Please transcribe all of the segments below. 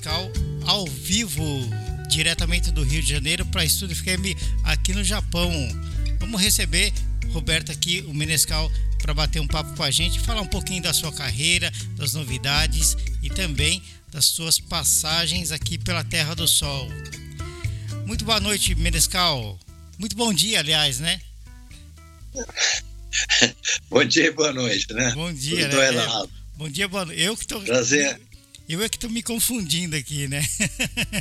Menescal ao vivo, diretamente do Rio de Janeiro para Estúdio FM aqui no Japão. Vamos receber Roberto aqui, o Menescal, para bater um papo com a gente, falar um pouquinho da sua carreira, das novidades e também das suas passagens aqui pela Terra do Sol. Muito boa noite, Menescal. Muito bom dia, aliás, né? bom dia e boa noite, né? Bom dia, Tudo né? Bom dia, boa noite. Eu que tô. Prazer. Eu é que estou me confundindo aqui, né?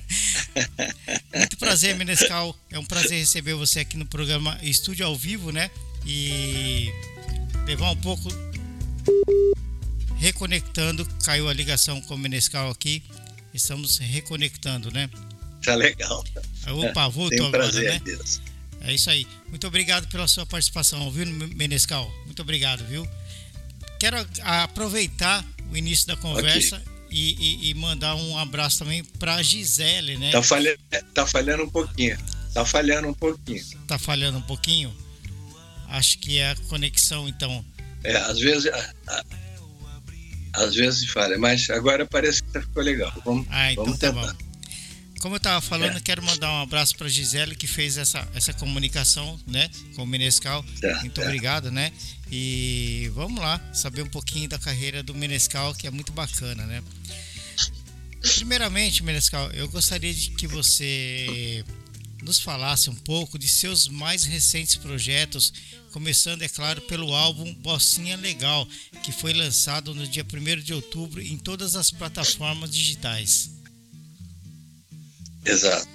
Muito prazer, Menescal. É um prazer receber você aqui no programa Estúdio ao Vivo, né? E levar um pouco. Reconectando. Caiu a ligação com o Menescal aqui. Estamos reconectando, né? Tá legal. Opa, voltou agora, prazer né? disso. É isso aí. Muito obrigado pela sua participação, viu, Menescal? Muito obrigado, viu? Quero aproveitar o início da conversa e, e- e mandar um abraço também para Gisele, né? Tá falhando, tá falhando um pouquinho. Tá falhando um pouquinho. Tá falhando um pouquinho. Acho que é a conexão, então. É, às vezes. às vezes falha, mas agora parece que ficou legal. Vamos, Ah, então vamos tá tentar. bom. Como eu estava falando, É. quero mandar um abraço para Gisele que fez essa, essa comunicação, né, com o Menescal. Certo, muito é. obrigado, né? E vamos lá saber um pouquinho da carreira do Menescal, que é muito bacana, né? Primeiramente, Menescal, eu gostaria de que você nos falasse um pouco de seus mais recentes projetos, começando, é claro, pelo álbum Bossinha Legal, que foi lançado no dia 1 de outubro em todas as plataformas digitais. Exato.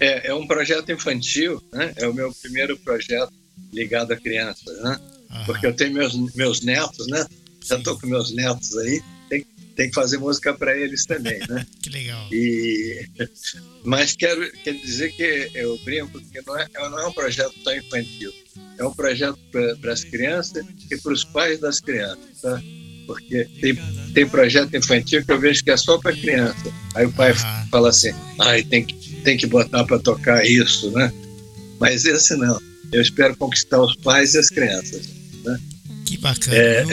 É, é um projeto infantil, né? É o meu primeiro projeto ligado a crianças, né? Aham. Porque eu tenho meus, meus netos, né? Já estou com meus netos aí, tem, tem que fazer música para eles também, né? Que legal. E, mas quero, quero dizer que eu brinco que não é, não é um projeto só infantil, é um projeto para as crianças e para os pais das crianças, tá? Porque tem, tem projeto infantil que eu vejo que é só para criança. Aí o pai Aham. fala assim, ai, tem que, tem que botar para tocar isso, né? Mas esse não. Eu espero conquistar os pais e as crianças. Que bacana, É?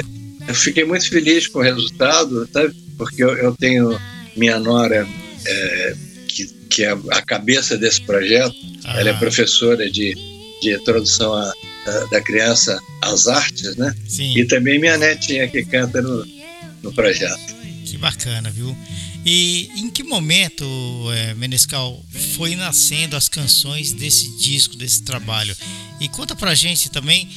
Eu fiquei muito feliz com o resultado, sabe? Porque eu, eu tenho minha nora, é, que, que é a cabeça desse projeto, ela é Aham. professora de, de introdução à- da, da criança às artes, né? Sim, E também minha netinha que canta no, no projeto. que bacana, viu? E em que momento, eh, Menescal, foi nascendo as canções desse disco, desse trabalho? E conta pra gente também,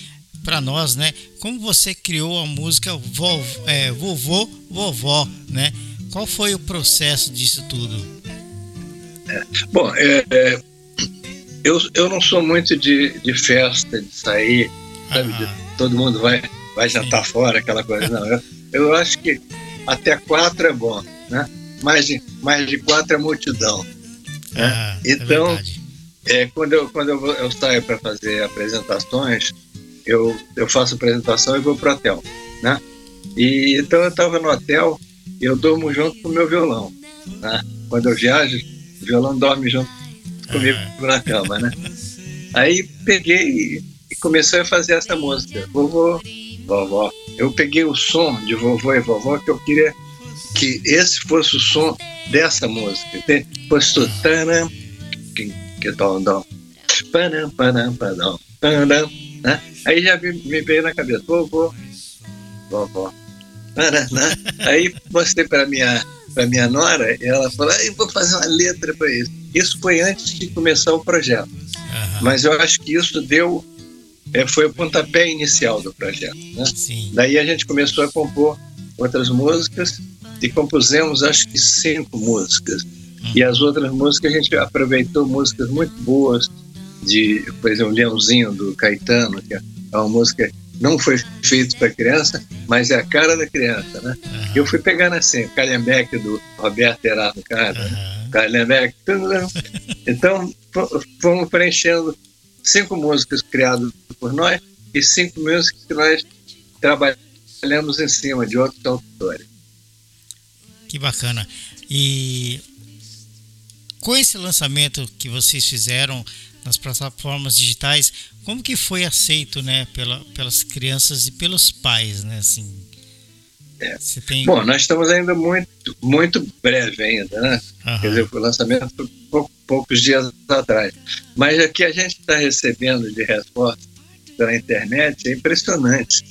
pra nós, né? Como você criou a música Vo- eh, Vovô, Vovó, né? Qual foi o processo disso tudo? Bom, é, é, eu, eu não sou muito de, de festa, de sair, sabe? De, Aham. todo mundo vai, vai jantar fora, aquela coisa. Não, eu, eu acho que até quatro é bom, né? Mais de, mais de quatro é multidão. né? Ah, é Então, verdade. É, quando eu, quando eu, vou- eu saio para fazer apresentações, eu, eu faço apresentação e vou pro hotel, né? E então eu estava no hotel e eu durmo junto com o meu violão, né? Quando eu viajo, o violão dorme junto comigo Ah. na cama, né? Aí peguei e- comecei a fazer essa música, vovô, vovó. Eu peguei o som de vovô e vovó que eu queria que esse fosse o som dessa música, entende? Fosse taram, que que dom, dom, param, param, padom, param, né? Aí já me, me veio na cabeça, vovô, vovó, né? Aí mostrei para minha para minha nora e ela falou, "Ah, eu vou fazer uma letra para isso. Isso foi antes de começar o projeto, Aham. mas eu acho que isso deu é, foi o pontapé inicial do projeto, né? Sim. Daí a gente começou a compor outras músicas e compusemos acho que cinco músicas. E as outras músicas a gente aproveitou músicas muito boas de, por exemplo, Leãozinho do Caetano, que é uma música não foi feito para criança, mas é a cara da criança, né? Aham. Eu fui pegando assim, o Calhambeck do Roberto Erasmo Carlos, Aham. Calhambeck, tudo, né? então fo- fomos preenchendo cinco músicas criadas por nós e cinco músicas que nós trabalhamos em cima de outros autores. Que bacana. E com esse lançamento que vocês fizeram nas plataformas digitais, como que foi aceito, né, pela, pelas crianças e pelos pais, né, assim? Você tem... É. Bom, nós estamos ainda muito, muito breve ainda, né? Aham. Quer dizer, o lançamento foi pou- poucos dias atrás. Mas o que a gente está recebendo de resposta pela internet é impressionante.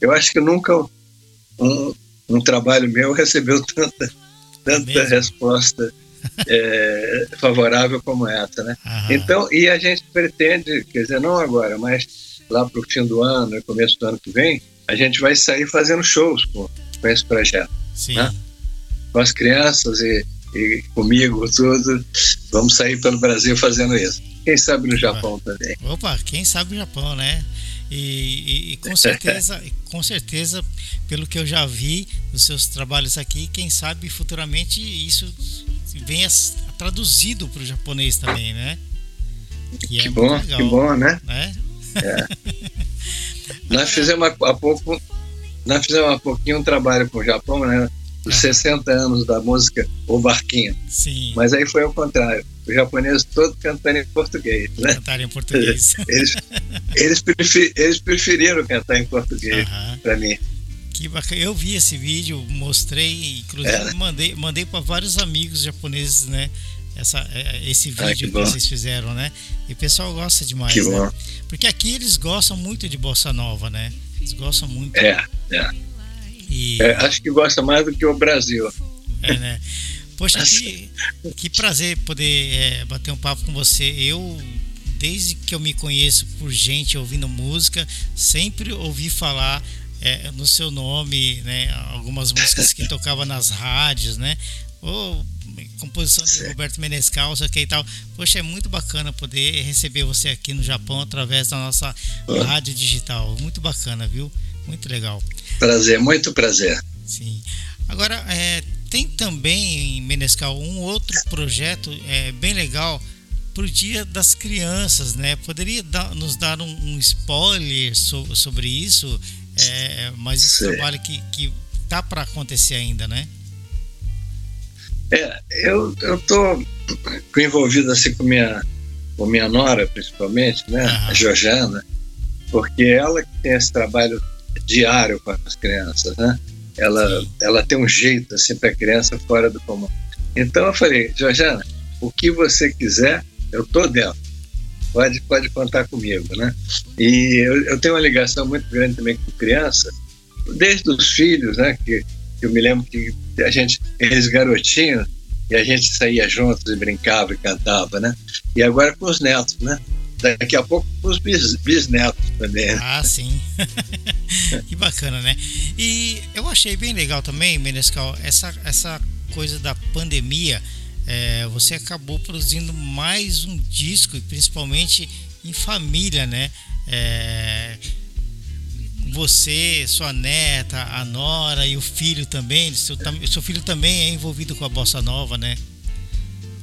Eu acho que nunca um, um trabalho meu recebeu tanta, tanta Mesmo? resposta é, favorável como essa, né? Aham. Então, e a gente pretende, quer dizer, não agora, mas lá para o fim do ano, começo do ano que vem, a gente vai sair fazendo shows com, com esse projeto Sim. né? com as crianças e, e comigo, tudo. Vamos sair pelo Brasil fazendo isso. Quem sabe no Japão também. Opa, quem sabe o Japão, né? E, e- e com certeza, com certeza, pelo que eu já vi dos seus trabalhos aqui, quem sabe futuramente isso venha traduzido para o japonês também, né? E Que é bom, legal, que bom, né? né? Nós fizemos há pouco, nós fizemos há pouquinho um trabalho com o Japão, né? Os Ah. 60 anos da música O Barquinho. Sim, Mas aí foi ao contrário. Os japoneses todos cantando em português, né? cantar em português. Eles, eles, prefer- eles preferiram cantar em português Aham. para mim. Que bacana. Eu vi esse vídeo, mostrei, inclusive É. mandei, mandei para vários amigos japoneses, né? Essa, é, esse Ah, vídeo que que, vocês fizeram, né? E o pessoal gosta demais, Que né? bom. Porque aqui eles gostam muito de bossa nova, né? Eles gostam muito. É, é. E, É, acho que gosta mais do que o Brasil. é, né? Poxa, que, que prazer poder é, bater um papo com você. Eu, desde que eu me conheço por gente ouvindo música, sempre ouvi falar é, no seu nome, né? Algumas músicas que tocava nas rádios, né? Ou composição de. Roberto Menescal, sei o que e tal. Poxa, é muito bacana poder receber você aqui no Japão através da nossa Ah. rádio digital. Muito bacana, viu? Muito legal. Prazer, muito prazer. Sim. Agora, é, tem também em Menescal um outro projeto é, bem legal para o Dia das Crianças, né? Poderia dar- nos dar um, um spoiler so- sobre isso? É, mas esse Sei. trabalho que, que tá para acontecer ainda, né? É, eu eu tô envolvido assim com minha com minha nora principalmente, né, Aham. a Georgiana, porque ela que tem esse trabalho diário com as crianças, né? Ela Sim. ela tem um jeito assim para criança fora do comum. Então eu falei, Georgiana, o que você quiser, eu tô dentro. Pode pode contar comigo, né? E eu, eu tenho uma ligação muito grande também com criança, desde os filhos, né, que eu me lembro que a gente, eles garotinhos, e a gente saía juntos e brincava e cantava, né? E agora com os netos, né? Daqui a pouco com os bis, bisnetos também. né? Ah, sim. que bacana, né? E eu achei bem legal também, Menescal, essa, essa coisa da pandemia. É, você acabou produzindo mais um disco, principalmente em família, né? É, você, sua neta, a nora e o filho também. Seu, seu filho também é envolvido com a bossa nova, né?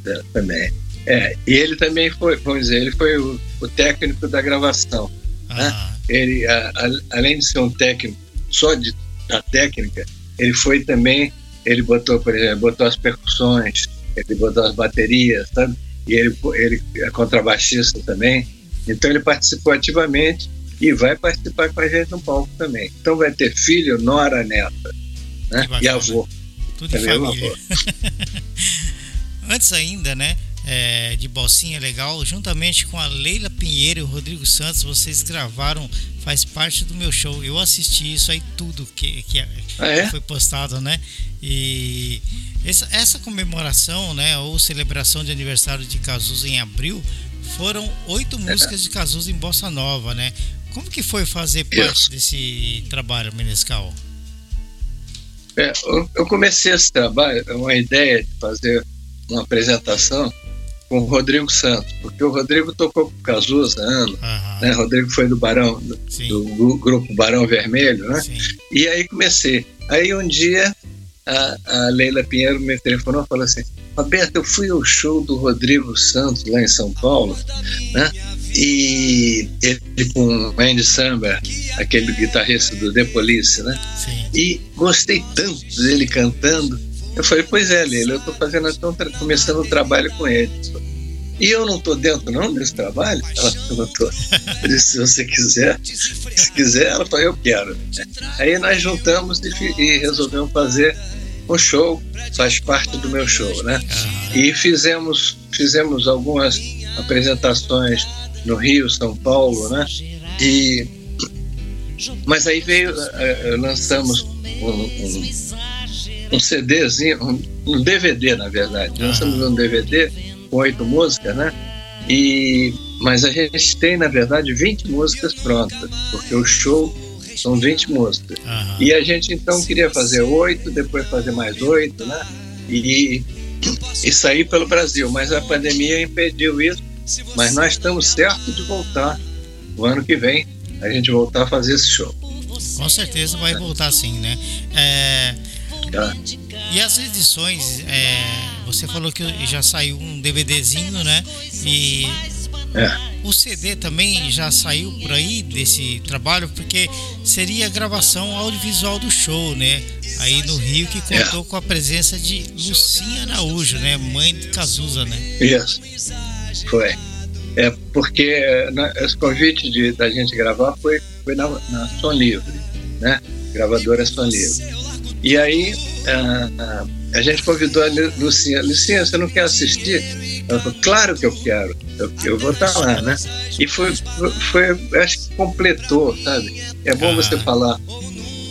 É, também. É, e ele também foi, vamos dizer, ele foi o, o técnico da gravação. Ah, Ele, a- a- além de ser um técnico só de, da técnica, ele foi também, ele botou, por exemplo, botou as percussões, ele botou as baterias, sabe? E ele, ele é contrabaixista também. Então ele participou ativamente e vai participar com a gente no palco também. Então vai ter filho, nora, neta, né? E avô. tudo Também é família. Antes ainda, né? É, de Bolsinha Legal, juntamente com a Leila Pinheiro e o Rodrigo Santos, vocês gravaram, faz parte do meu show. Eu assisti isso aí tudo que, que, Ah, é? foi postado, né? E essa, essa comemoração, né, ou celebração de aniversário de Cazuza em abril, foram oito músicas de Cazuza em Bossa Nova, né? Como que foi fazer parte Isso. desse trabalho, Menescal? É, eu- eu comecei esse trabalho, uma ideia de fazer uma apresentação com o Rodrigo Santos, porque o Rodrigo tocou com o Cazuza anos, uhum. né? O Rodrigo foi do Barão, do, do, grupo Barão Vermelho, né? Sim. E aí comecei. Aí um dia a, a Leila Pinheiro me telefonou e falou assim: Roberto, eu fui ao show do Rodrigo Santos lá em São Paulo, né? E ele com o Andy Samber, aquele guitarrista do The Police, né? Sim. E gostei tanto dele cantando. Eu falei, pois é, Leila, eu estou fazendo, estou começando o um trabalho com ele. E eu não estou dentro não desse trabalho? Ela perguntou. Eu disse, se você quiser, se quiser, ela falou, eu quero. Aí nós juntamos e, e resolvemos fazer um show, faz parte do meu show, né? E fizemos, fizemos algumas apresentações no Rio, São Paulo, né? E mas aí veio, uh, lançamos um, um, um CDzinho, um, um, DVD na verdade. Lançamos um DVD com oito músicas, né? E mas a gente tem na verdade 20 músicas prontas, porque o show são 20 músicas. Uhum. E a gente então queria fazer oito, depois fazer mais oito, né? E, e sair pelo Brasil. Mas a pandemia impediu isso. Mas nós estamos certos de voltar o ano que vem, a gente voltar a fazer esse show. Com certeza vai voltar sim, né? É... Tá. E as edições, é... você falou que já saiu um DVDzinho, né? E é. O CD também já saiu por aí desse trabalho, porque seria a gravação audiovisual do show, né? Aí no Rio, que contou é. com a presença de Lucinha Araújo, né? Mãe de Cazuza, né? Isso. Foi. É porque na, esse convite de, da gente gravar foi, foi na, na Som Livre, né? Gravadora Som Livre. E aí a, a, a gente convidou a Lucinha. Lucinha, você não quer assistir? Ela falou, claro que eu quero, eu, eu vou estar lá, né? E foi, foi, acho que completou, sabe? É bom você falar,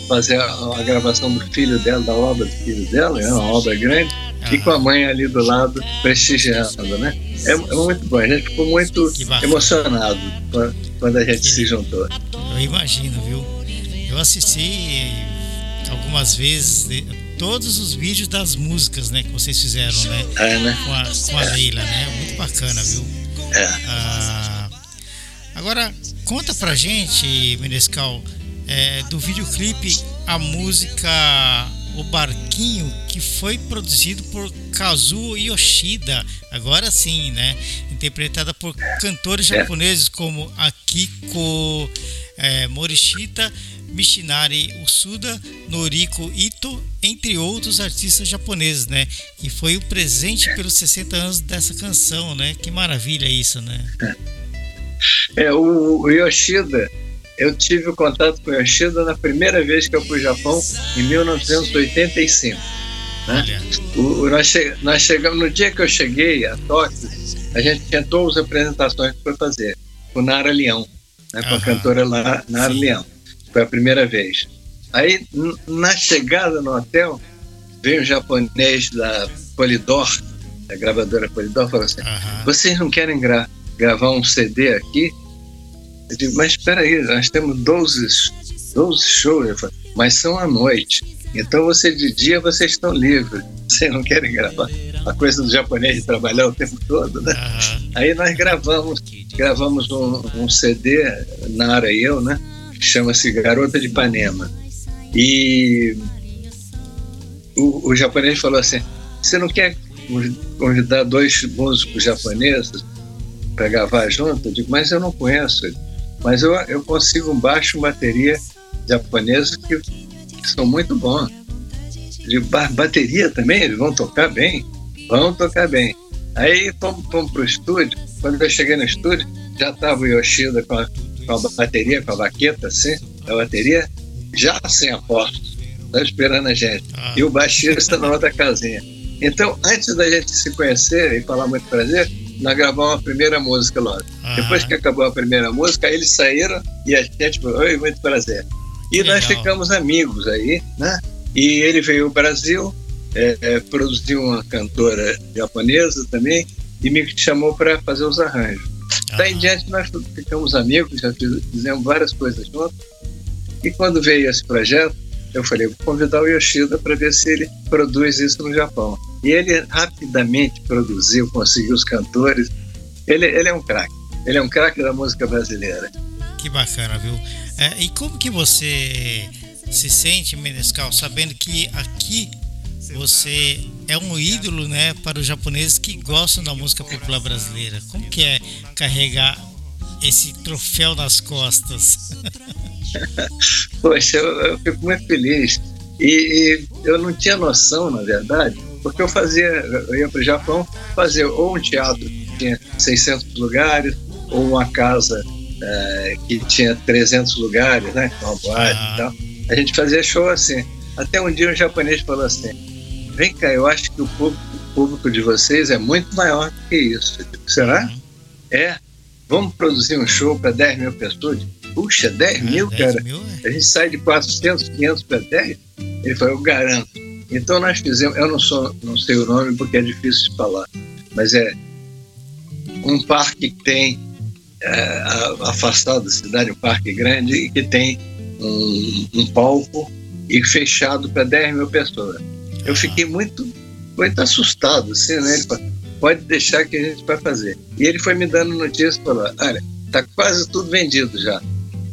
fazer a, a gravação do filho dela, da obra do filho dela, é uma obra grande, e com a mãe ali do lado prestigiando, né? É, é muito bom, a gente ficou muito emocionado quando a gente se juntou. Eu imagino, viu? Eu assisti algumas vezes todos os vídeos das músicas, né, que vocês fizeram, né? É, né? Com a, com a Leila, né? Muito bacana, viu? É. Ah, agora, conta pra gente, Menescal, é, do videoclipe a música O Barquinho, que foi produzido por Kazuo Yoshida, agora sim, né? Interpretada por cantores é. japoneses como Akiko é, Morishita Mishinari Usuda, Noriko Ito, entre outros artistas japoneses, né? E foi o presente pelos 60 anos dessa canção, né? Que maravilha isso, né? É, o, Yoshida, eu tive o contato com o Yoshida na primeira vez que eu fui ao Japão, em 1985. Né? O, nós, che, nós chegamos, no dia que eu cheguei a Tóquio, a gente tinha todas as apresentações para fazer, com Nara Leão, né, com a cantora Nara Leão. Foi a primeira vez. Aí, na chegada no hotel, veio um japonês da Polydor, da gravadora Polydor, falou assim: uhum. Vocês não querem gra gravar um CD aqui? Eu digo: Mas espera aí, nós temos 12, 12 shows. Falo, mas são à noite. Então, você de dia vocês estão livres. Vocês não querem gravar a coisa do japonês de trabalhar o tempo todo, né? Uhum. Aí nós gravamos, gravamos um, um CD, Nara e eu, né? Chama-se Garota de Ipanema. E o, o japonês falou assim: você não quer convidar dois músicos japoneses para gravar junto? Eu digo, mas eu não conheço. Mas eu, eu consigo um baixo bateria japonesa que, são muito bons. Digo, bateria também? Eles vão tocar bem? Vão tocar bem. Aí fomos para o estúdio. Quando eu cheguei no estúdio, já estava o Yoshida com a com a bateria, com a baqueta, assim, a bateria, já sem aposto, tá esperando a gente. Ah. E o baixista na outra casinha. Então, antes da gente se conhecer e falar muito prazer, nós gravamos a primeira música logo. Ah. Depois que acabou a primeira música, eles saíram e a gente falou, oi, muito prazer. E Legal. nós ficamos amigos aí, né? E ele veio ao Brasil, é, é, produziu uma cantora japonesa também e me chamou para fazer os arranjos. Daí em diante nós ficamos amigos, já fizemos várias coisas juntos. E quando veio esse projeto, eu falei, vou convidar o Yoshida para ver se ele produz isso no Japão. E ele rapidamente produziu, conseguiu os cantores. Ele, ele é um craque. Ele é um craque da música brasileira. Que bacana, viu? É, e como que você se sente, Menescal, sabendo que aqui você é um ídolo, né, para os japoneses que gostam da música popular brasileira? Como que é carregar esse troféu nas costas? Poxa, eu, eu, fico muito feliz. E, e, eu não tinha noção, na verdade, porque eu fazia, eu ia para o Japão fazer ou um teatro que tinha 600 lugares, ou uma casa é, que tinha 300 lugares, né, uma boate ah. e tal. A gente fazia show assim. Até um dia um japonês falou assim: Vem cá, eu acho que o público, o público de vocês é muito maior do que isso. Será? Uhum. É. Vamos produzir um show para 10 mil pessoas? Puxa, 10 é, mil, 10 cara? Mil, é. A gente sai de 400, 500 para 10? Ele falou, eu garanto. Então nós fizemos, eu não, sou, não sei o nome porque é difícil de falar, mas é um parque que tem é, afastado da cidade, um parque grande, e que tem um, um palco e fechado para 10 mil pessoas. Eu fiquei muito, muito assustado, assim, né? Ele falou, pode deixar que a gente vai fazer. E ele foi me dando notícias e falou, olha, tá quase tudo vendido já.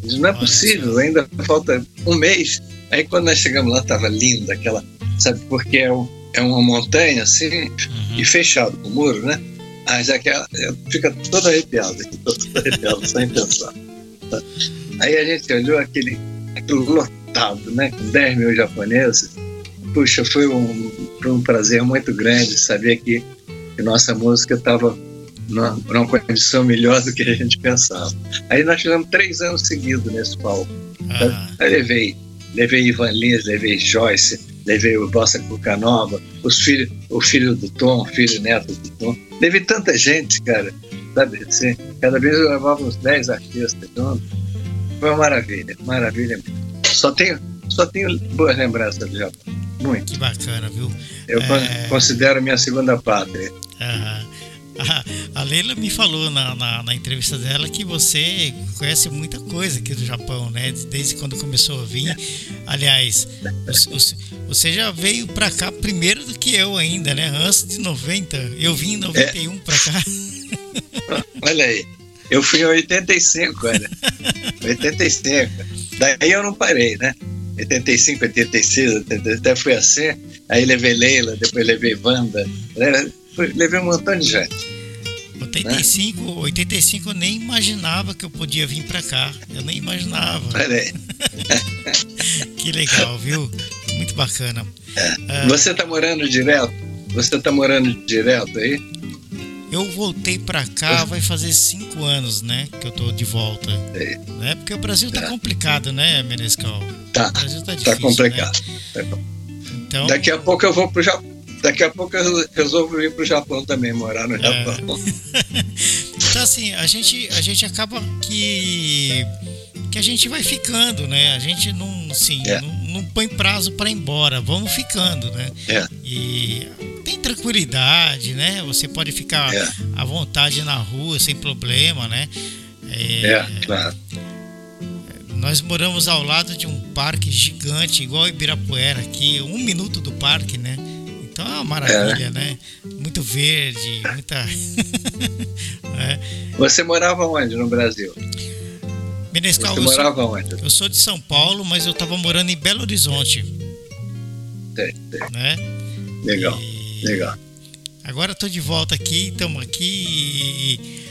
Disse, não é possível, ainda falta um mês. Aí quando nós chegamos lá, tava lindo aquela, sabe, porque é, um, é uma montanha assim, uhum. e fechado com o muro, né? Ah, já que ela, fica todo arrepiado, todo arrepiado, só em pensar. Aí a gente olhou aquele, aquele lotado, né, com 10 mil japoneses. Puxa, foi um, foi um prazer muito grande saber que que nossa música estava numa, numa, condição melhor do que a gente pensava. Aí nós tivemos três anos seguidos nesse palco. Ah. Aí levei, levei Ivan Lins, levei Joyce, levei o Bossa Cucanova, os filhos, o filho do Tom, filho e neto do Tom. Levei tanta gente, cara, sabe? Assim, cada vez eu levava uns 10 artistas juntos. Foi uma maravilha, maravilha. Só tenho, só tenho boas lembranças do Japão. Muito. Que bacana, viu? Eu é... considero minha segunda pátria. A Leila me falou na, na, na, entrevista dela que você conhece muita coisa aqui do Japão, né? Desde quando começou a vir. Aliás, você já veio para cá primeiro do que eu ainda, né? Antes de 90. Eu vim em 91 é. para cá. Olha aí. Eu fui em 85, olha. 85. Daí eu não parei, né? 85, 86, até fui assim. Aí levei Leila, depois levei Wanda. Né? levei um montão de gente. 85, né? 85 eu nem imaginava que eu podia vir para cá. Eu nem imaginava. que legal, viu? Muito bacana. É. Uh, Você tá morando direto? Você tá morando direto aí? Eu voltei para cá, vai fazer cinco anos, né? Que eu tô de volta. É. Né? Porque o Brasil tá é. complicado, né, Menescal? Tá. O Brasil tá, tá difícil. Tá complicado. Né? Então, Daqui a pouco eu vou pro Japão Daqui a pouco eu resolvo ir para o Japão também, morar no é. Japão. Então, assim, a gente, a gente acaba que, que a gente vai ficando, né? A gente não, assim, é. não, não, põe prazo para ir embora, vamos ficando, né? É. E tem tranquilidade, né? Você pode ficar é. à vontade na rua sem problema, né? É, é claro. Nós moramos ao lado de um parque gigante, igual Ibirapuera aqui, um minuto do parque, né? Então é uma maravilha, é. né? Muito verde, muita. é. Você morava onde no Brasil? Menescal, Você morava sou, onde? Eu sou de São Paulo, mas eu estava morando em Belo Horizonte. Tem, tem. Né? Legal, e... legal. Agora estou de volta aqui, estamos aqui e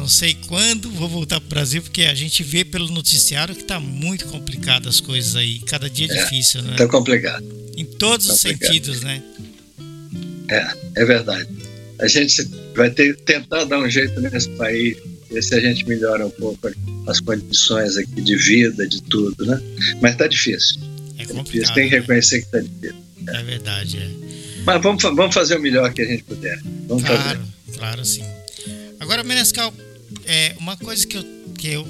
não sei quando vou voltar para o Brasil, porque a gente vê pelo noticiário que está muito complicado as coisas aí. Cada dia é, é difícil, né? Está complicado. Em todos tá os complicado. sentidos, né? É, é verdade. A gente vai ter tentar dar um jeito nesse país, ver se a gente melhora um pouco as condições aqui de vida, de tudo, né? Mas está difícil. É tá difícil. Tem que né? reconhecer que está difícil. É. é verdade, é. Mas vamos, vamos fazer o melhor que a gente puder. Vamos claro, fazer. claro, sim. Agora, Menescal, é uma coisa que eu, que eu,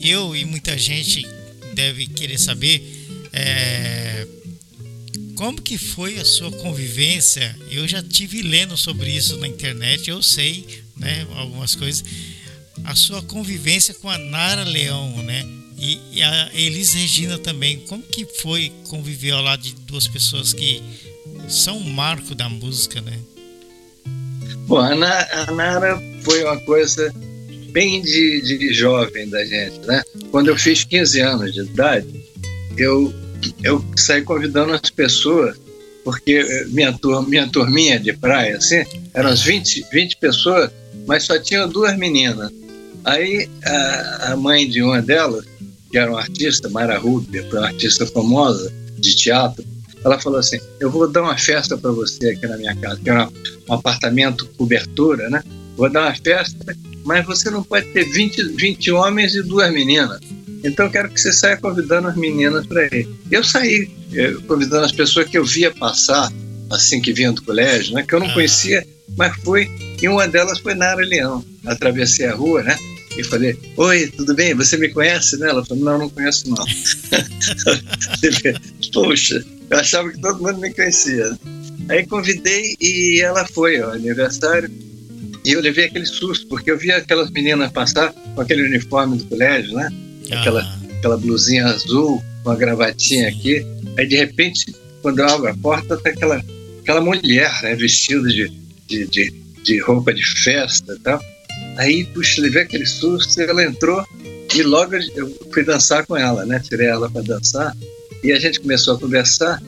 eu e muita gente deve querer saber é como que foi a sua convivência? Eu já tive lendo sobre isso na internet, eu sei, né, algumas coisas. A sua convivência com a Nara Leão, né? E, e a Elis Regina também. Como que foi conviver ao lado de duas pessoas que são um marco da música, né? Bom, a, Na, a Nara foi uma coisa bem de, de jovem da gente, né? Quando eu fiz 15 anos de idade, eu, eu saí convidando as pessoas, porque minha, turma, minha turminha de praia, assim, eram as 20, 20 pessoas, mas só tinham duas meninas. Aí a, a mãe de uma delas, que era uma artista, Mara Rubia, uma artista famosa de teatro, ela falou assim: Eu vou dar uma festa para você aqui na minha casa, que é um, apartamento cobertura, né? Vou dar uma festa, mas você não pode ter 20, 20 homens e duas meninas. Então eu quero que você saia convidando as meninas para ir. Eu saí eu, convidando as pessoas que eu via passar, assim que vinham do colégio, né? Que eu não ah. conhecia, mas fui. E uma delas foi Nara Leão. Atravessei a rua, né? e falei: Oi, tudo bem? Você me conhece? Né? Ela falou: Não, não conheço, não. Poxa, eu achava que todo mundo me conhecia. Aí convidei e ela foi ao aniversário. E eu levei aquele susto, porque eu via aquelas meninas passar com aquele uniforme do colégio, né? Aquela, ah. aquela blusinha azul, com a gravatinha aqui. Aí, de repente, quando eu abro a porta, tá aquela, aquela mulher, né? Vestida de, de, de, de roupa de festa e tal. Aí, puxa, levei aquele susto, ela entrou e logo eu fui dançar com ela, né? Tirei ela para dançar e a gente começou a conversar.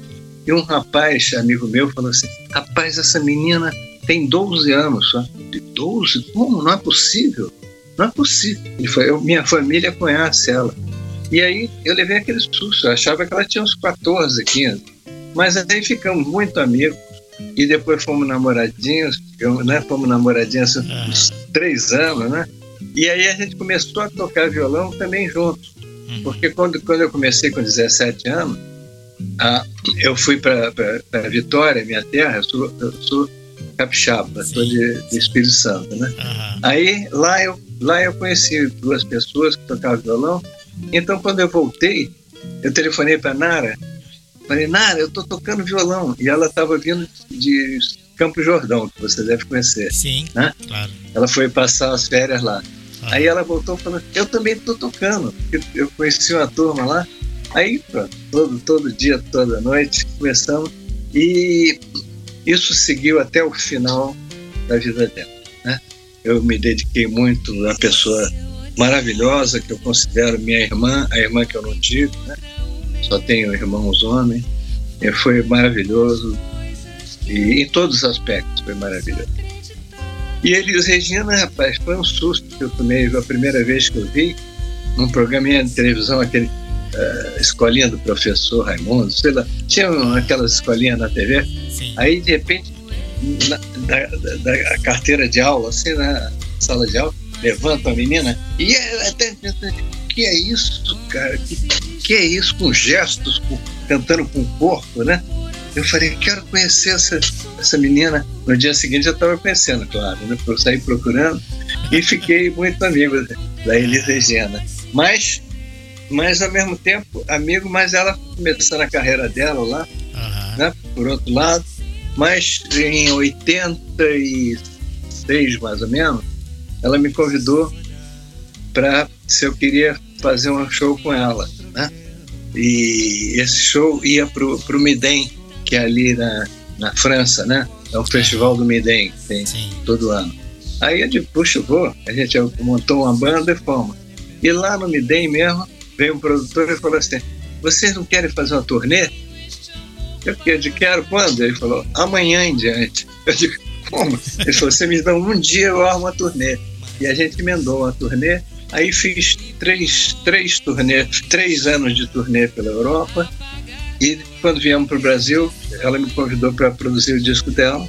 E um rapaz, amigo meu, falou assim: Rapaz, essa menina tem 12 anos. De 12? Como? Não é possível. Não é possível. Ele foi, minha família conhece ela. E aí eu levei aquele susto. Eu achava que ela tinha uns 14, 15. Mas aí ficamos muito amigos. E depois fomos namoradinhos. Né, fomos namoradinhos uns três anos, né? E aí a gente começou a tocar violão também juntos. Uhum. Porque quando, quando eu comecei com 17 anos, ah, eu fui para Vitória, minha terra, eu sou, eu sou capixaba, sou de, de, Espírito Santo, né? Uhum. Aí lá eu, lá eu conheci duas pessoas que tocavam violão. Então quando eu voltei, eu telefonei para Nara, falei, Nara, eu tô tocando violão. E ela estava vindo de Campo Jordão, que você deve conhecer. Sim, né? claro. Ela foi passar as férias lá. Ah. Aí ela voltou falando, eu também estou tocando. Eu conheci uma turma lá. Aí, pronto, todo, todo dia, toda noite, começamos. E isso seguiu até o final da vida dela. Né? Eu me dediquei muito a uma pessoa maravilhosa que eu considero minha irmã, a irmã que eu não tive, né? Só tenho irmãos homens. E foi maravilhoso, e em todos os aspectos foi maravilhoso. E Elis Regina, rapaz, foi um susto que eu tomei a primeira vez que eu vi, num programinha de televisão, aquele uh, escolinha do professor Raimundo, sei lá, tinha aquelas escolinhas na TV. Sim. Aí, de repente, na, da, da, da, carteira de aula, assim, na sala de aula, levanta a menina e é, até que é isso, cara? Que, que é isso com gestos, com, cantando com o corpo, né? Eu falei, quero conhecer essa, essa menina. No dia seguinte eu estava conhecendo, claro, né? Eu saí procurando e fiquei muito amigo da Elis Regina. Mas, mas ao mesmo tempo, amigo, mas ela começando a carreira dela lá, uhum. né? Por outro lado. Mas em 86, mais ou menos, ela me convidou para se eu queria fazer um show com ela, né? E esse show ia para o Midem, que é ali na, na França, né? É o Festival do Midem, que tem Sim. todo ano. Aí eu digo, puxa, vou. A gente montou uma banda e fomos. E lá no Midem mesmo, veio um produtor e falou assim: vocês não querem fazer uma turnê? Eu disse, quero quando? Ele falou, amanhã em diante. Eu digo, como? Ele falou, você me dá um dia, eu arrumo uma turnê. E a gente emendou uma turnê. Aí fiz três, três turnês, três anos de turnê pela Europa. E quando viemos para o Brasil, ela me convidou para produzir o disco dela.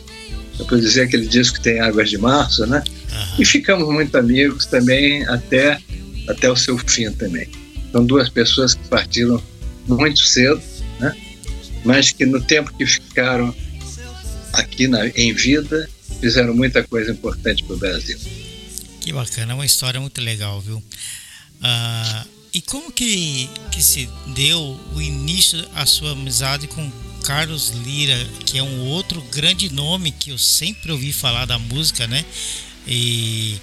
Eu produzi aquele disco que tem Águas de Março, né? E ficamos muito amigos também até, até o seu fim também. São duas pessoas que partiram muito cedo, né? Mas que no tempo que ficaram aqui na, em vida, fizeram muita coisa importante para o Brasil. Que bacana, é uma história muito legal, viu? Ah, e como que, que se deu o início a sua amizade com Carlos Lira, que é um outro grande nome que eu sempre ouvi falar da música, né? E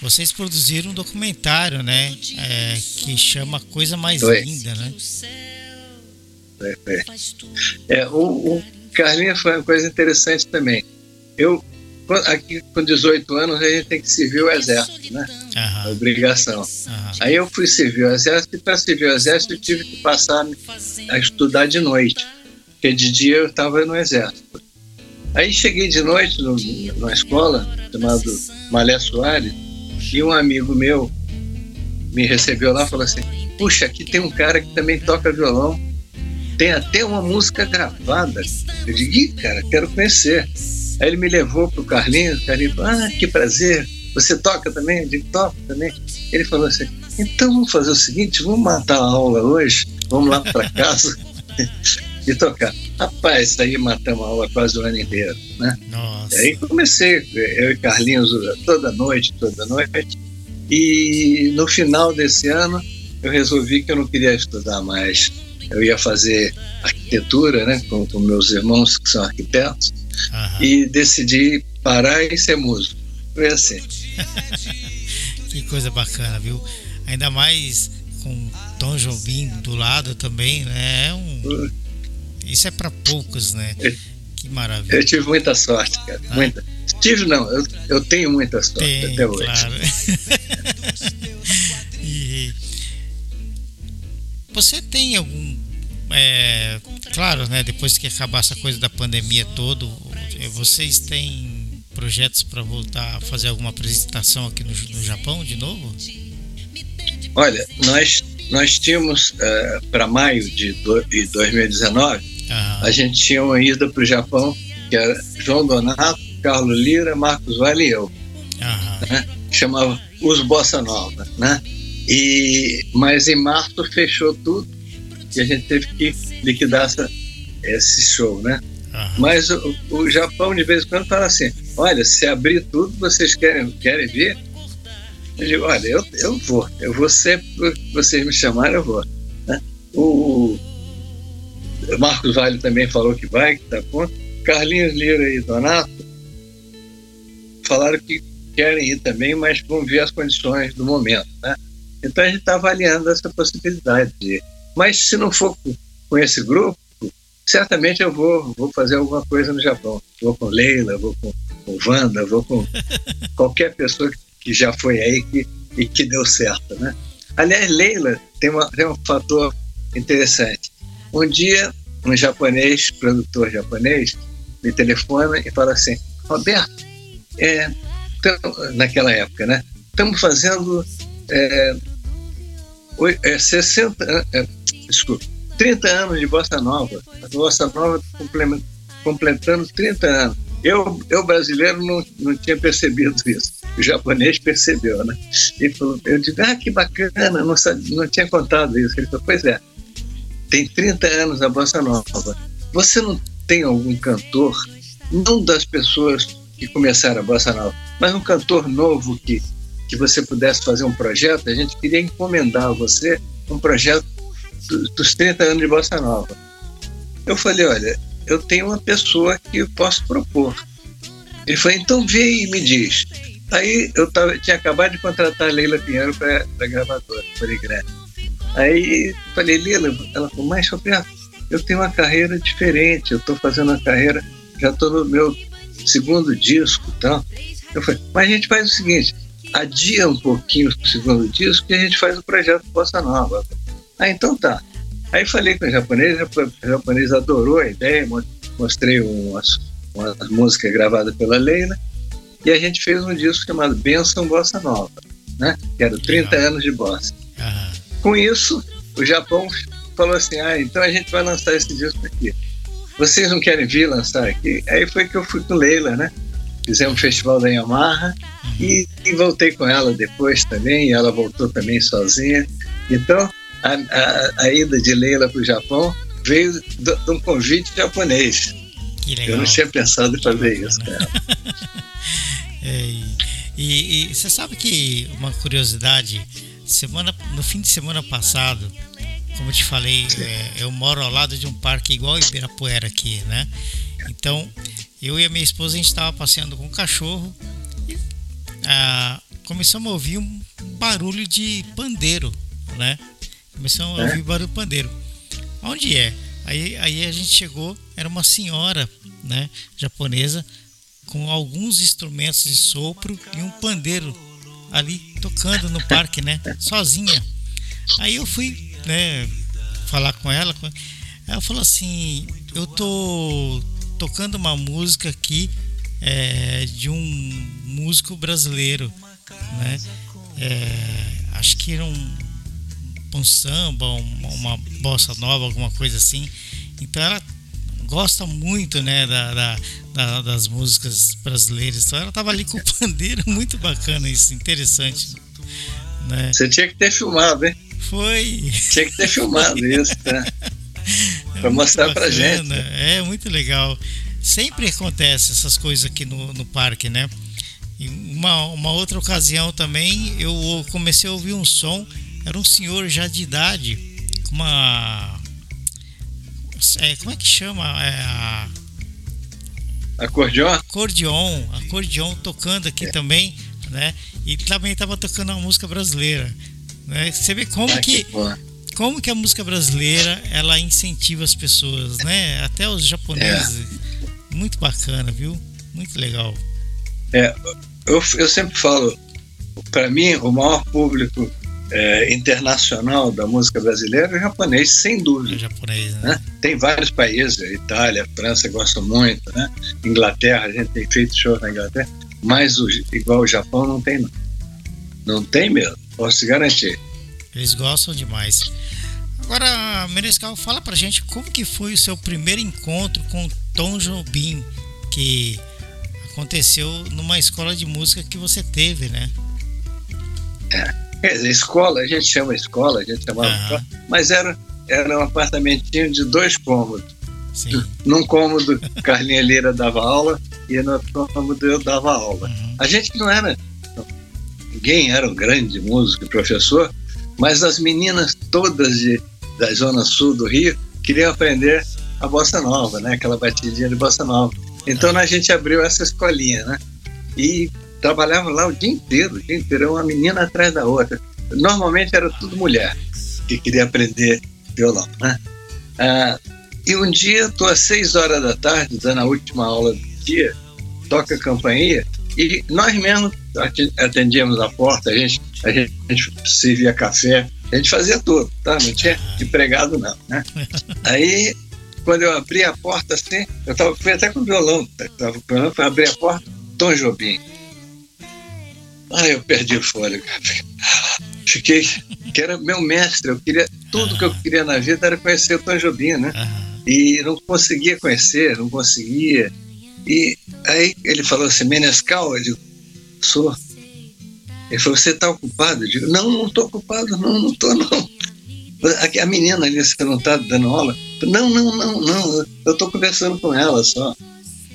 vocês produziram um documentário, né? É, que chama Coisa Mais Linda, né? É, é. é o, o, Carlinhos foi uma coisa interessante também. Eu, aqui com 18 anos, a gente tem que servir o exército, né? Uhum. Obrigação. Uhum. Aí eu fui servir o exército e para servir o exército eu tive que passar a estudar de noite, porque de dia eu estava no exército. Aí cheguei de noite no, numa escola chamada Malé Soares e um amigo meu me recebeu lá e falou assim: Puxa, aqui tem um cara que também toca violão, tem até uma música gravada. Eu digo, cara, quero conhecer. Aí ele me levou pro Carlinhos, o Carlinhos falou: Ah, que prazer, você toca também? Eu digo, toco também. Ele falou assim: Então vamos fazer o seguinte, vamos matar a aula hoje, vamos lá para casa. e tocar. Rapaz, aí matamos a aula quase o ano inteiro, né? Nossa. Aí comecei, eu e Carlinhos toda noite, toda noite. E no final desse ano eu resolvi que eu não queria estudar mais. Eu ia fazer arquitetura, né, com, com meus irmãos que são arquitetos, uhum. e decidi parar e ser músico. Foi assim. que coisa bacana, viu? Ainda mais com Tom Jobim do lado também, né? É um, isso é para poucos, né? Que maravilha. Eu tive muita sorte, cara. Ah. Muita. Tive não, eu, eu tenho muita sorte Tem, até hoje. Claro. e você tem algum. É, claro, né? Depois que acabar essa coisa da pandemia todo, vocês têm projetos para voltar a fazer alguma apresentação aqui no, no Japão de novo? Olha, nós nós tínhamos uh, é, para maio de, do, de 2019 a gente tinha uma ida para o Japão, que era João Donato, Carlos Lira, Marcos Vale e eu. Né? Chamava Os Bossa Nova. Né? E, mas em março fechou tudo e a gente teve que liquidar essa, esse show. Né? Mas o, o, Japão, de vez em quando, fala assim: olha, se abrir tudo, vocês querem, querem ver? Eu digo: olha, eu, eu vou, eu vou sempre vocês me chamarem, eu vou. Né? O, Marcos Vale também falou que vai, que está pronto. Carlinhos Lira e Donato falaram que querem ir também, mas vão ver as condições do momento. Né? Então a gente está avaliando essa possibilidade de ir. Mas se não for com esse grupo, certamente eu vou, vou fazer alguma coisa no Japão. Vou com Leila, vou com, com Wanda, vou com qualquer pessoa que já foi aí que, e que deu certo. Né? Aliás, Leila tem, uma, tem um fator interessante. Um dia, um japonês, produtor japonês, me telefona e fala assim: Roberto, é, naquela época, né? Estamos fazendo é, é, 60, é, desculpa, 30 anos de Bossa Nova. A Bossa Nova completando 30 anos. Eu, eu brasileiro, não, não tinha percebido isso. O japonês percebeu, né? E falou, eu digo, ah, que bacana, não, sabia, não tinha contado isso. Ele falou, pois é, tem 30 anos a Bossa Nova. Você não tem algum cantor, não das pessoas que começaram a Bossa Nova, mas um cantor novo que, que você pudesse fazer um projeto? A gente queria encomendar a você um projeto dos 30 anos de Bossa Nova. Eu falei, olha, eu tenho uma pessoa que eu posso propor. Ele falou, então vê e me diz. Aí eu tava, tinha acabado de contratar a Leila Pinheiro para a gravadora, grande. Aí falei, Lila, ela falou, mas Roberto, eu tenho uma carreira diferente, eu estou fazendo uma carreira, já estou no meu segundo disco e tal. Eu falei, mas a gente faz o seguinte, adia um pouquinho o segundo disco e a gente faz o projeto Bossa Nova. Ah, então tá. Aí falei com o japonês, o japonês adorou a ideia, mostrei umas, umas músicas gravadas pela Leila, e a gente fez um disco chamado Benção Bossa Nova, né? que era 30 anos de bossa. Uhum. Com isso, o Japão falou assim: ah, então a gente vai lançar esse disco aqui. Vocês não querem vir lançar aqui? Aí foi que eu fui com Leila, né? Fizemos o festival da Yamaha e, e voltei com ela depois também, e ela voltou também sozinha. Então, a, a, a ida de Leila para o Japão veio de, um convite japonês. Eu não tinha pensado em fazer isso ela. é, e, e você sabe que uma curiosidade semana, no fim de semana passado, como eu te falei, é, eu moro ao lado de um parque igual Ibirapuera aqui, né? Então, eu e a minha esposa, a gente estava passeando com o cachorro e ah, começamos a ouvir um barulho de pandeiro, né? Começamos a ouvir é? barulho de pandeiro. Onde é? Aí, aí a gente chegou, era uma senhora, né, japonesa, com alguns instrumentos de sopro e um pandeiro ali tocando no parque, né, sozinha. Aí eu fui, né, falar com ela, ela falou assim, eu tô tocando uma música aqui é, de um músico brasileiro, né? É, acho que era um, um samba, uma, uma bossa nova, alguma coisa assim. Então ela gosta muito, né, da, da, da, das músicas brasileiras. Então ela tava ali com o pandeiro, muito bacana isso, interessante. Né? Você tinha que ter filmado, hein? Foi. Tinha que ter filmado isso, né? É para mostrar bacana, pra gente. É muito legal sempre acontece essas coisas aqui no, no parque, né? E uma, uma outra ocasião também, eu comecei a ouvir um som, era um senhor já de idade, com uma. É, como é que chama? É a. Acordeon? Acordeon, acordeon tocando aqui é. também, né? E também estava tocando uma música brasileira. Né? Você vê como ah, que, que como que a música brasileira ela incentiva as pessoas, né? Até os japoneses. É muito bacana, viu? Muito legal. É, eu, eu sempre falo, para mim, o maior público é, internacional da música brasileira é japonês, sem dúvida. É japonês, né? né? Tem vários países, Itália, França gostam muito, né? Inglaterra, a gente tem feito show na Inglaterra, mas o, igual o Japão não tem não. Não tem mesmo, posso te garantir. Eles gostam demais. Agora, Menescal, fala pra gente como que foi o seu primeiro encontro com Tom Jobim, que aconteceu numa escola de música que você teve, né? É, quer dizer, escola, a gente chama escola, a gente chamava escola, mas era, era um apartamentinho de dois cômodos. Sim. Num cômodo, Carlinha Lira dava aula e no outro cômodo eu dava aula. Uhum. A gente não era. Ninguém era um grande músico e professor, mas as meninas todas de da zona sul do Rio queriam aprender a bossa nova, né? Aquela batidinha de bossa nova. Então a gente abriu essa escolinha, né? E trabalhava lá o dia inteiro, o dia inteiro, uma menina atrás da outra. Normalmente era tudo mulher que queria aprender violão, né? Ah, e um dia, estou às seis horas da tarde, dando a última aula do dia, toca a campainha, e nós mesmos atendíamos a porta, a gente, a gente, servia café, a gente fazia tudo, tá? Não tinha empregado, não, né? Aí, quando eu abri a porta assim, eu tava, fui até com o violão, tá? tava com o violão, fui abrir a porta, Tom Jobim. Aí eu perdi o fôlego. Fiquei, que era meu mestre, eu queria, tudo que eu queria na vida era conhecer o Tom Jobim, né? E não conseguia conhecer, não conseguia. E aí ele falou assim, Menescal, eu digo, sou. Ele falou, você está ocupado? Eu digo, não, não estou ocupado, não, não estou não. A menina ali, você não está dando aula? Não, não, não, não, eu estou conversando com ela só.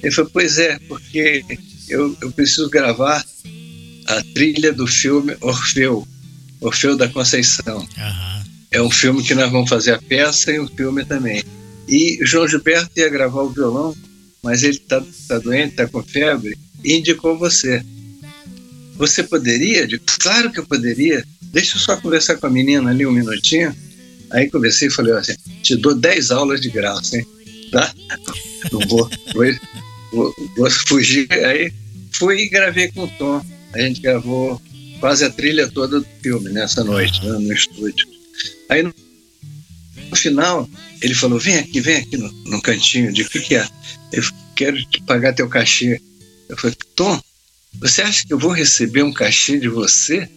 Ele falou, pois é, porque eu, eu preciso gravar a trilha do filme Orfeu, Orfeu da Conceição. Uhum. É um filme que nós vamos fazer a peça e um filme também. E João Gilberto ia gravar o violão, mas ele está tá doente, está com febre, e indicou você. Você poderia? Digo, claro que eu poderia. Deixa eu só conversar com a menina ali um minutinho. Aí conversei e falei assim, te dou 10 aulas de graça, hein? Tá? Não vou, vou, vou, vou fugir. Aí fui e gravei com o Tom. A gente gravou quase a trilha toda do filme nessa noite, né, no estúdio. Aí no, final, ele falou: vem aqui, vem aqui no, no cantinho. Eu digo: o que, que é? Eu quero te pagar teu cachê. Eu falei: Tom, você acha que eu vou receber um cachê de você?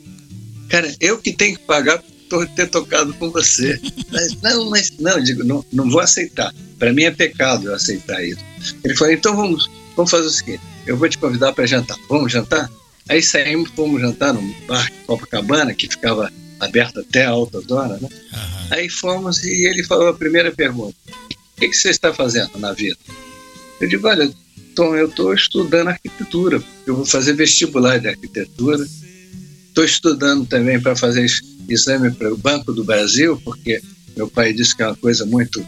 Cara, eu que tenho que pagar por ter tocado com você. Mas não, mas não, digo, não, não vou aceitar. Para mim é pecado eu aceitar isso. Ele falou: então vamos, vamos fazer o seguinte: eu vou te convidar para jantar. Vamos jantar? Aí saímos, fomos jantar no bar Copacabana, que ficava aberto até altas horas, né? Uhum. Aí fomos e ele falou a primeira pergunta: O que, que você está fazendo na vida? Eu digo: Olha, Tom, eu estou estudando arquitetura, eu vou fazer vestibular de arquitetura. Estou estudando também para fazer exame para o Banco do Brasil, porque meu pai disse que é uma coisa muito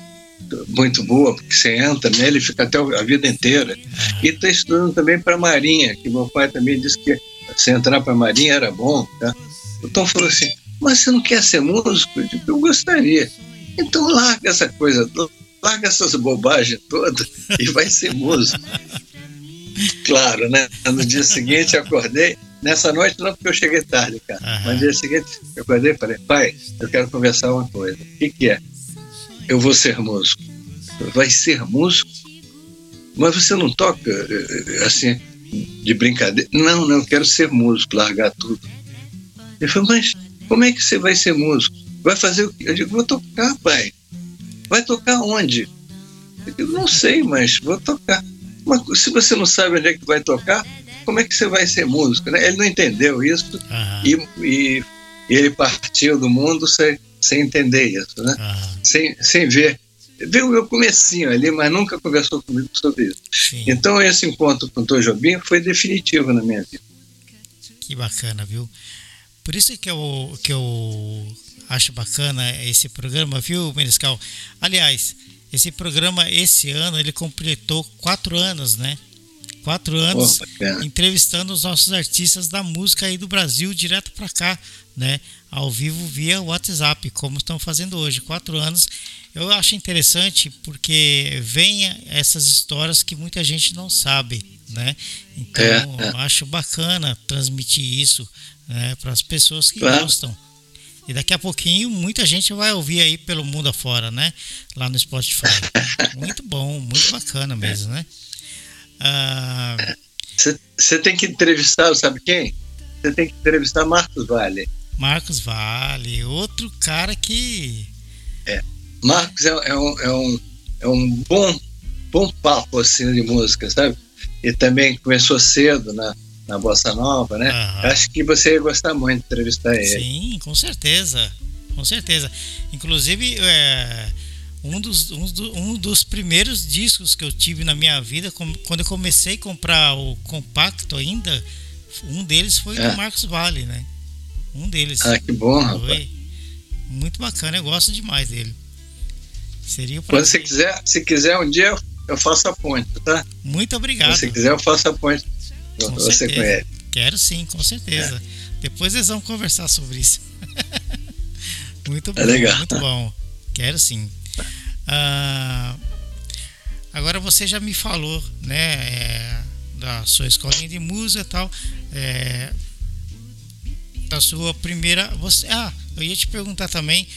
muito boa, porque você entra nele e fica até a vida inteira. E estou estudando também para a Marinha, que meu pai também disse que se entrar para a Marinha era bom. Tá? O Tom falou assim, mas você não quer ser músico? Eu, digo, eu gostaria. Então larga essa coisa larga essas bobagens todas e vai ser músico. Claro, né? No dia seguinte acordei, nessa noite não porque eu cheguei tarde, cara, mas no dia seguinte eu acordei e falei, pai, eu quero conversar uma coisa. O que, que é? Eu vou ser músico. Vai ser músico? Mas você não toca eh, assim, de brincadeira? Não, não, quero ser músico, largar tudo. Ele falou, mas como é que você vai ser músico? Vai fazer o quê? Eu digo, vou tocar, pai. Vai tocar onde? Eu digo, não sei, mas vou tocar. Mas se você não sabe onde é que vai tocar, como é que você vai ser músico? Né? Ele não entendeu isso uhum. e, e, ele partiu do mundo sem, sem entender isso, né? Uhum. Sem, sem ver. Viu o meu comecinho ali, mas nunca conversou comigo sobre isso. Sim. Então esse encontro com o Tom Jobim foi definitivo na minha vida. Que bacana, viu? Por isso que eu, que eu acho bacana esse programa, viu, Menescal? Aliás, esse programa, esse ano, ele completou quatro anos, né? Quatro anos entrevistando os nossos artistas da música aí do Brasil direto para cá, né? Ao vivo via WhatsApp, como estão fazendo hoje. Quatro anos. Eu acho interessante porque vem essas histórias que muita gente não sabe, né? Então, é, é. acho bacana transmitir isso né, para as pessoas que claro. gostam. E daqui a pouquinho muita gente vai ouvir aí pelo mundo afora, né? Lá no Spotify. muito bom, muito bacana mesmo, né? Você ah, tem que entrevistar, sabe quem? Você tem que entrevistar Marcos Vale. Marcos Vale, outro cara que. É. Marcos é, é, um, é, um, é um bom, bom papo assim de música, sabe? E também começou cedo na, na Bossa Nova, né? Uhum. Acho que você ia gostar muito de entrevistar ele. Sim, com certeza. Com certeza. Inclusive, é, um, dos, um, do, um, dos primeiros discos que eu tive na minha vida, quando eu comecei a comprar o compacto ainda, um deles foi é. do Marcos Vale, né? Um deles. Ah, que bom, rapaz. Muito bacana, eu gosto demais dele. Seria o Quando você quiser, se quiser um dia eu faço a ponte, tá? Muito obrigado. Se quiser eu faço a ponte com você certeza. conhece. Quero sim, com certeza. É. Depois eles vão conversar sobre isso. muito é bom, é legal. muito bom. Quero sim. Ah, agora você já me falou, né, é, da sua escolinha de música e tal, é, da sua primeira, você, ah, eu ia te perguntar também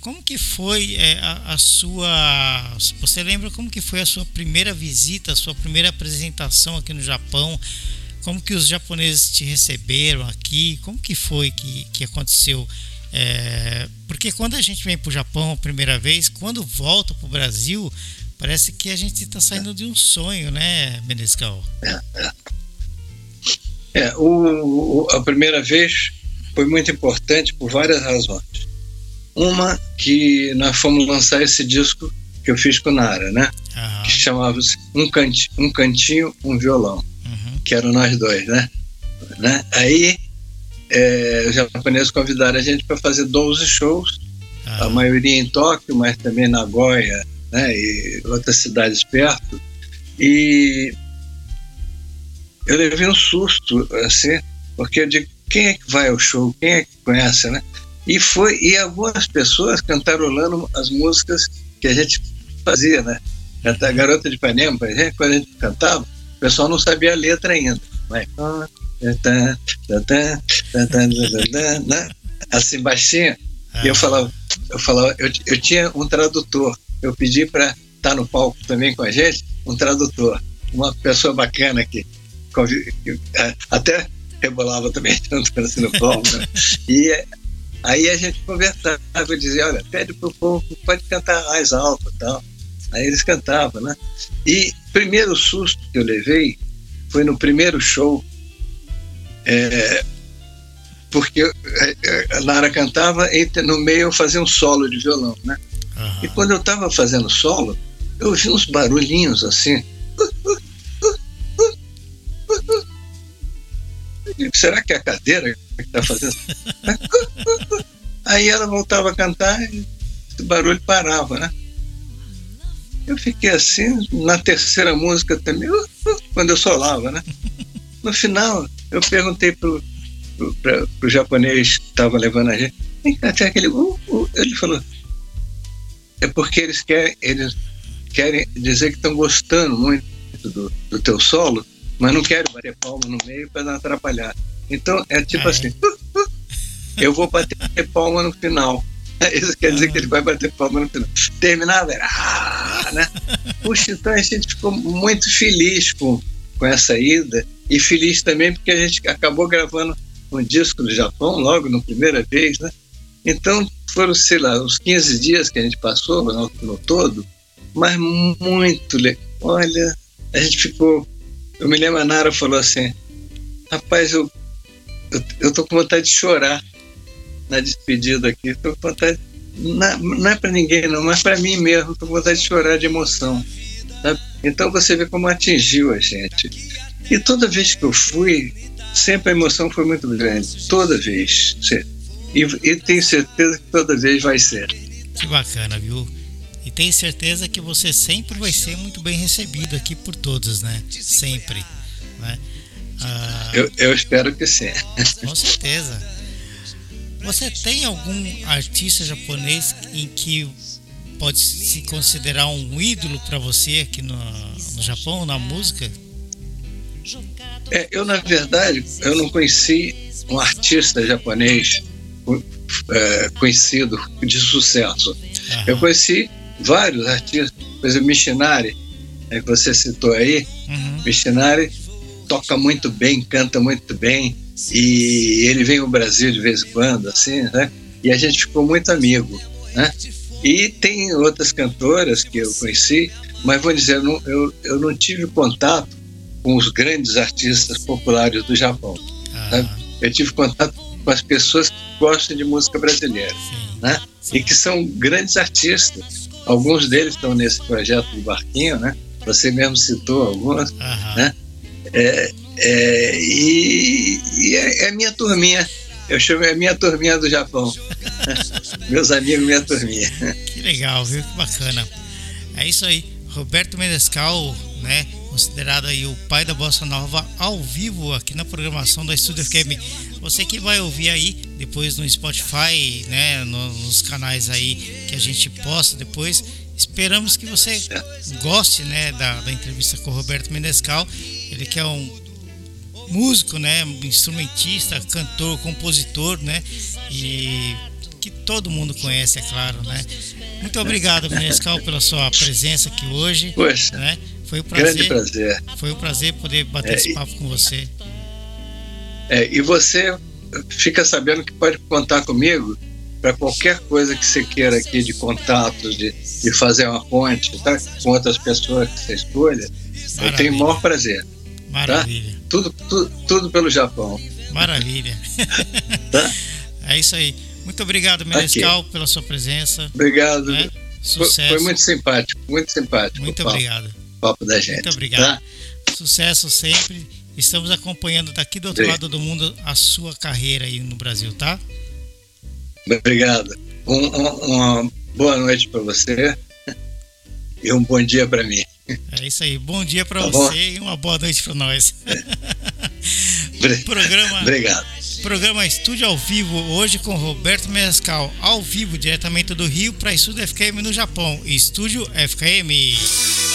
como que foi é, a, a, sua, você lembra como que foi a sua primeira visita, a sua primeira apresentação aqui no Japão? como que os japoneses te receberam aqui, como que foi que, que aconteceu? É, porque quando a gente vem para o Japão a primeira vez, quando volta para o Brasil, parece que a gente está saindo de um sonho, né, Menescal? É, o, a primeira vez foi muito importante por várias razões. Uma, que nós fomos lançar esse disco que eu fiz com Nara, né? Uhum. Que chamava-se um, canti, um Cantinho, um Violão que eram nós dois, né? né? Aí é, os japoneses convidaram a gente para fazer 12 shows, ah. a maioria em Tóquio, mas também Nagoya né? e outras cidades perto. E eu levei um susto, assim, porque eu digo, quem é que vai ao show? Quem é que conhece, né? E foi, e algumas pessoas cantarolando as músicas que a gente fazia, né? A Garota de Ipanema, por exemplo, quando a gente cantava, pessoal não sabia a letra ainda. Assim, baixinho. E eu falava, eu falava, eu, eu tinha um tradutor. Eu pedi para estar tá no palco também com a gente, um tradutor. Uma pessoa bacana que, que até rebolava também tanto assim no palco. Né? E aí a gente conversava, eu dizia, olha, pede pro povo, pode cantar mais alto e tal. Aí eles cantavam, né? E primeiro susto que eu levei foi no primeiro show, é, porque é, é, a Lara cantava e no meio eu fazia um solo de violão, né? Uhum. E quando eu estava fazendo solo, eu ouvi uns barulhinhos assim. Será que é a cadeira que está fazendo? Aí ela voltava a cantar e esse barulho parava, né? Eu fiquei assim, na terceira música também, uh, uh, quando eu solava, né? No final, eu perguntei pro, pro, pra, pro japonês que estava levando a gente, até aquele, uh, uh, ele falou, é porque eles querem, eles querem dizer que estão gostando muito do, do teu solo, mas não querem bater palma no meio para não atrapalhar. Então é tipo ah, assim, é? eu vou bater palma no final. Isso quer dizer que ele vai bater palma no final. Terminar, ah, né? Puxa, então a gente ficou muito feliz com, com essa ida e feliz também porque a gente acabou gravando um disco no Japão logo na primeira vez, né? Então foram, sei lá, uns 15 dias que a gente passou no, no todo, mas muito legal. Olha, a gente ficou. Eu me lembro, a Nara falou assim: rapaz, eu, eu, eu tô com vontade de chorar na despedida aqui. Tô com vontade. Não, é para ninguém, não, mas para mim mesmo. Tô com vontade de chorar de emoção. Sabe? Então você vê como atingiu a gente. E toda vez que eu fui, sempre a emoção foi muito grande. Toda vez. E, e tenho certeza que toda vez vai ser. Que bacana, viu? Tenho certeza que você sempre vai ser muito bem recebido aqui por todos, né? Sempre. Né? Ah, eu, eu espero que sim. Com certeza. Você tem algum artista japonês em que pode se considerar um ídolo para você aqui no, no Japão, na música? É, eu, na verdade, eu não conheci um artista japonês é, conhecido de sucesso. Uhum. Eu conheci vários artistas, por exemplo, Mishinari, é, que você citou aí. Uhum. Toca muito bem, canta muito bem, e ele vem ao Brasil de vez em quando, assim, né? E a gente ficou muito amigo, né? E tem outras cantoras que eu conheci, mas vou dizer, eu não, eu, eu não tive contato com os grandes artistas populares do Japão. Ah. Eu tive contato com as pessoas que gostam de música brasileira, Sim. né? E que são grandes artistas. Alguns deles estão nesse projeto do Barquinho, né? Você mesmo citou alguns, né? É, é, e, e é, é minha turminha. Eu chamo é minha turminha do Japão. Meus amigos, minha turminha. Que legal, viu? Que bacana. É isso aí. Roberto Menescal, né? Considerado aí o pai da bossa nova ao vivo aqui na programação da Estúdio FM. Você que vai ouvir aí depois no Spotify, né? Nos canais aí que a gente posta depois. Esperamos que você goste, né? Da, da entrevista com o Roberto Menescal. Ele que é um músico, né, instrumentista, cantor, compositor, né, e que todo mundo conhece, é claro, né. Muito obrigado, Menescal, pela sua presença aqui hoje. Poxa, né? Foi um prazer. Grande prazer. Foi um prazer poder bater é, esse papo com você. É, e você fica sabendo que pode contar comigo para qualquer coisa que você queira aqui de contatos, de, de fazer uma ponte tá? com outras pessoas que você escolha. Maravilha. Eu tenho o maior prazer. Maravilha. Tá? Tudo, tudo, tudo, pelo Japão. Maravilha. tá? É isso aí. Muito obrigado, Menescal, okay. pela sua presença. Obrigado. Né? Sucesso. Foi, foi, muito simpático, muito simpático. Muito obrigado. Papo da gente. Muito obrigado. Tá? Sucesso sempre. Estamos acompanhando daqui do outro Sim. lado do mundo a sua carreira aí no Brasil, tá? Obrigado. Um, um, uma boa noite para você e um bom dia para mim. É isso aí. Bom dia para tá você bom? e uma boa noite para nós. programa, Obrigado. Programa Estúdio ao Vivo, hoje com Roberto Mescal, ao vivo, diretamente do Rio para Estúdio FKM no Japão. Estúdio FKM.